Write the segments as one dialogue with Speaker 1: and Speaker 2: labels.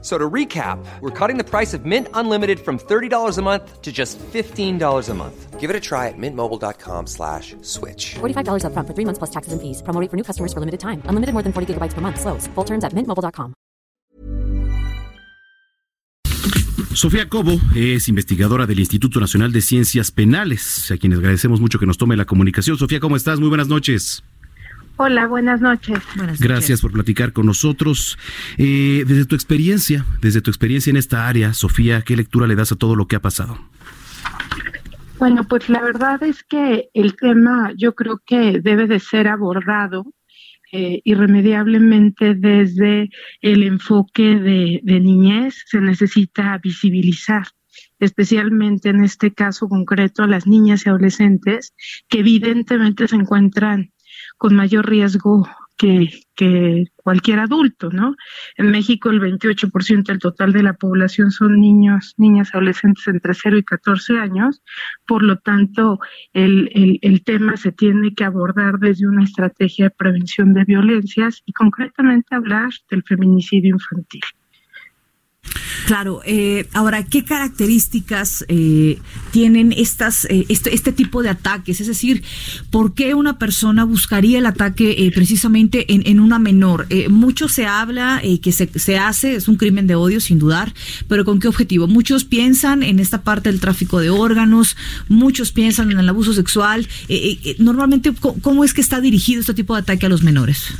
Speaker 1: So to recap, we're cutting the price of Mint Unlimited from $30 a month to just $15 a month. Give it a try at mintmobile.com slash switch.
Speaker 2: $45 up front for three months plus taxes and fees. Promo rate for new customers for limited time. Unlimited more than 40 gigabytes per month. Slows. Full terms at mintmobile.com.
Speaker 3: Sofía Cobo es investigadora del Instituto Nacional de Ciencias Penales, a quienes agradecemos mucho que nos tome la comunicación. Sofía, ¿cómo estás? Muy buenas noches.
Speaker 4: Hola, buenas noches.
Speaker 3: Gracias por platicar con nosotros. Eh, desde tu experiencia, desde tu experiencia en esta área, Sofía, ¿qué lectura le das a todo lo que ha pasado?
Speaker 4: Bueno, pues la verdad es que el tema yo creo que debe de ser abordado eh, irremediablemente desde el enfoque de, de niñez. Se necesita visibilizar especialmente en este caso concreto a las niñas y adolescentes que evidentemente se encuentran con mayor riesgo que, cualquier adulto, ¿no? En México el 28% del total de la población son niños, niñas, adolescentes entre 0 y 14 años, por lo tanto el tema se tiene que abordar desde una estrategia de prevención de violencias y concretamente hablar del feminicidio infantil.
Speaker 5: Claro, eh, ahora, ¿qué características eh, tienen estas, eh, este, este, tipo de ataques? Es decir, ¿por qué una persona buscaría el ataque eh, precisamente en, una menor? Eh, mucho se habla que se, se, hace, es un crimen de odio, sin dudar, pero ¿con qué objetivo? Muchos piensan en esta parte del tráfico de órganos, muchos piensan en el abuso sexual. normalmente, ¿cómo es que está dirigido este tipo de ataque a los menores?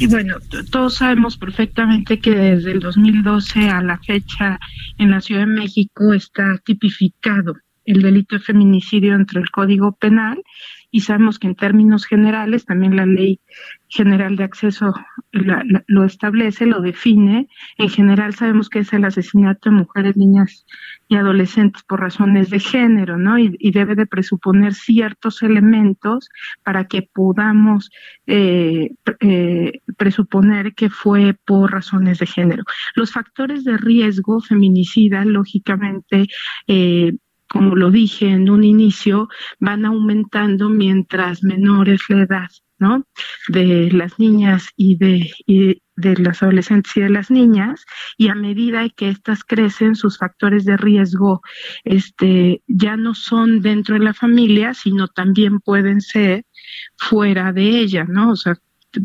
Speaker 4: Y bueno, todos sabemos perfectamente que desde el 2012 a la fecha en la Ciudad de México está tipificado el delito de feminicidio entre el Código Penal y sabemos que en términos generales también la ley general de acceso lo establece, lo define. En general sabemos que es el asesinato de mujeres, niñas y adolescentes por razones de género, ¿no? Y, y debe de presuponer ciertos elementos para que podamos eh, eh, presuponer que fue por razones de género. Los factores de riesgo feminicida, lógicamente, eh, como lo dije en un inicio, van aumentando mientras menores la edad, ¿no? De las niñas y de, y de las adolescentes y de las niñas, y a medida que éstas crecen, sus factores de riesgo este, ya no son dentro de la familia, sino también pueden ser fuera de ella, ¿no? O sea,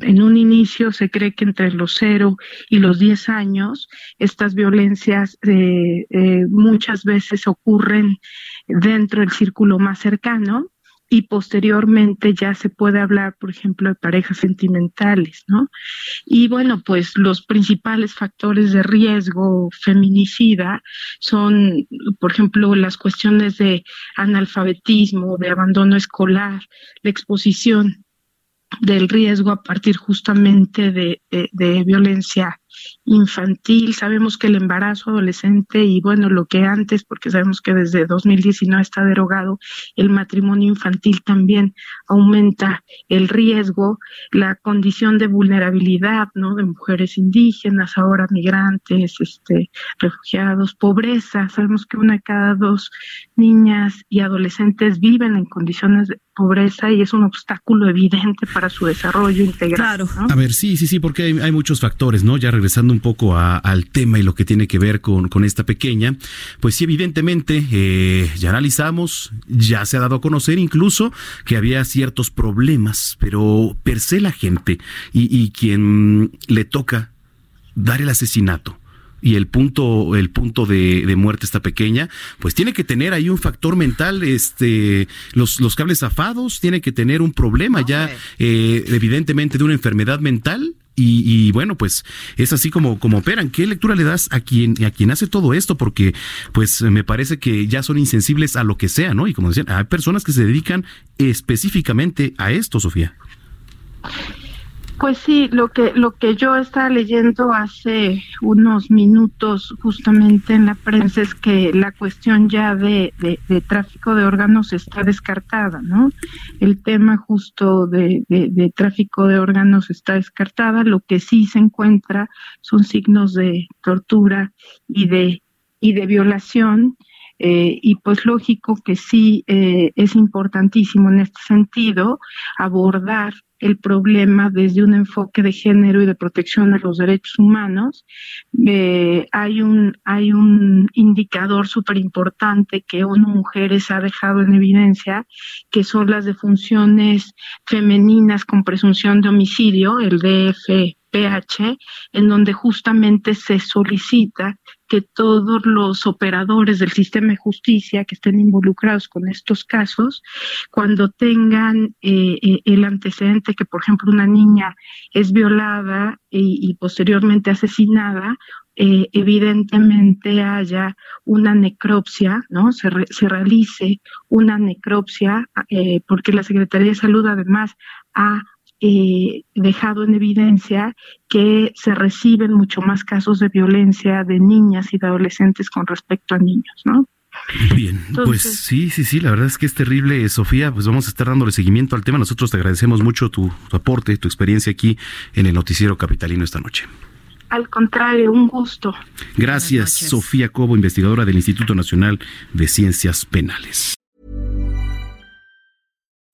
Speaker 4: en un inicio se cree que entre los 0 y los 10 años estas violencias eh, eh, muchas veces ocurren dentro del círculo más cercano y posteriormente ya se puede hablar, por ejemplo, de parejas sentimentales, ¿no? Y bueno, pues los principales factores de riesgo feminicida son, por ejemplo, las cuestiones de analfabetismo, de abandono escolar, la exposición del riesgo a partir justamente de, de, violencia infantil. Sabemos que el embarazo adolescente y bueno, lo que antes, porque sabemos que desde 2019 está derogado, el matrimonio infantil también aumenta el riesgo, la condición de vulnerabilidad, ¿no? De mujeres indígenas, ahora migrantes, este, refugiados, pobreza. Sabemos que una de cada dos niñas y adolescentes viven en condiciones de pobreza y es un obstáculo evidente para su desarrollo integral.
Speaker 3: Claro.
Speaker 4: ¿no?
Speaker 3: A ver, sí, sí, sí, porque hay, hay muchos factores, ¿no? Ya regresando un poco a, al tema y lo que tiene que ver con, con esta pequeña, pues sí, evidentemente, eh, ya analizamos, ya se ha dado a conocer incluso que había ciertos problemas, pero per se la gente y, y quien le toca dar el asesinato y el punto el punto de, de, muerte está pequeña pues tiene que tener ahí un factor mental este los los cables zafados tiene que tener un problema okay. ya eh, evidentemente de una enfermedad mental y, y, bueno, pues es así como, como operan. ¿Qué lectura le das a quien, a quien hace todo esto? Porque pues me parece que ya son insensibles a lo que sea, ¿no? Y como decían, hay personas que se dedican específicamente a esto, Sofía.
Speaker 4: Pues sí, lo que lo que yo estaba leyendo hace unos minutos justamente en la prensa es que la cuestión ya de, de, tráfico de órganos está descartada, ¿no? El tema justo de, de, tráfico de órganos está descartada. Lo que sí se encuentra son signos de tortura y de y de violación. Eh, y pues lógico que sí eh, es importantísimo en este sentido abordar el problema desde un enfoque de género y de protección de los derechos humanos. Eh, hay un hay un indicador súper importante que ONU Mujeres ha dejado en evidencia, que son las defunciones femeninas con presunción de homicidio, el DF PH, en donde justamente se solicita que todos los operadores del sistema de justicia que estén involucrados con estos casos, cuando tengan eh, eh, el antecedente que, por ejemplo, una niña es violada y, posteriormente asesinada, eh, evidentemente haya una necropsia, ¿no? Se, realice una necropsia, porque la Secretaría de Salud además ha eh, dejado en evidencia que se reciben mucho más casos de violencia de niñas y de adolescentes con respecto a niños, ¿no?
Speaker 3: Bien, pues sí, sí, sí, la verdad es que es terrible, Sofía, pues vamos a estar dándole seguimiento al tema. Nosotros te agradecemos mucho tu, aporte, tu experiencia aquí en el Noticiero Capitalino esta noche.
Speaker 4: Al contrario, un gusto.
Speaker 3: Gracias, Sofía Cobo, investigadora del Instituto Nacional de Ciencias Penales.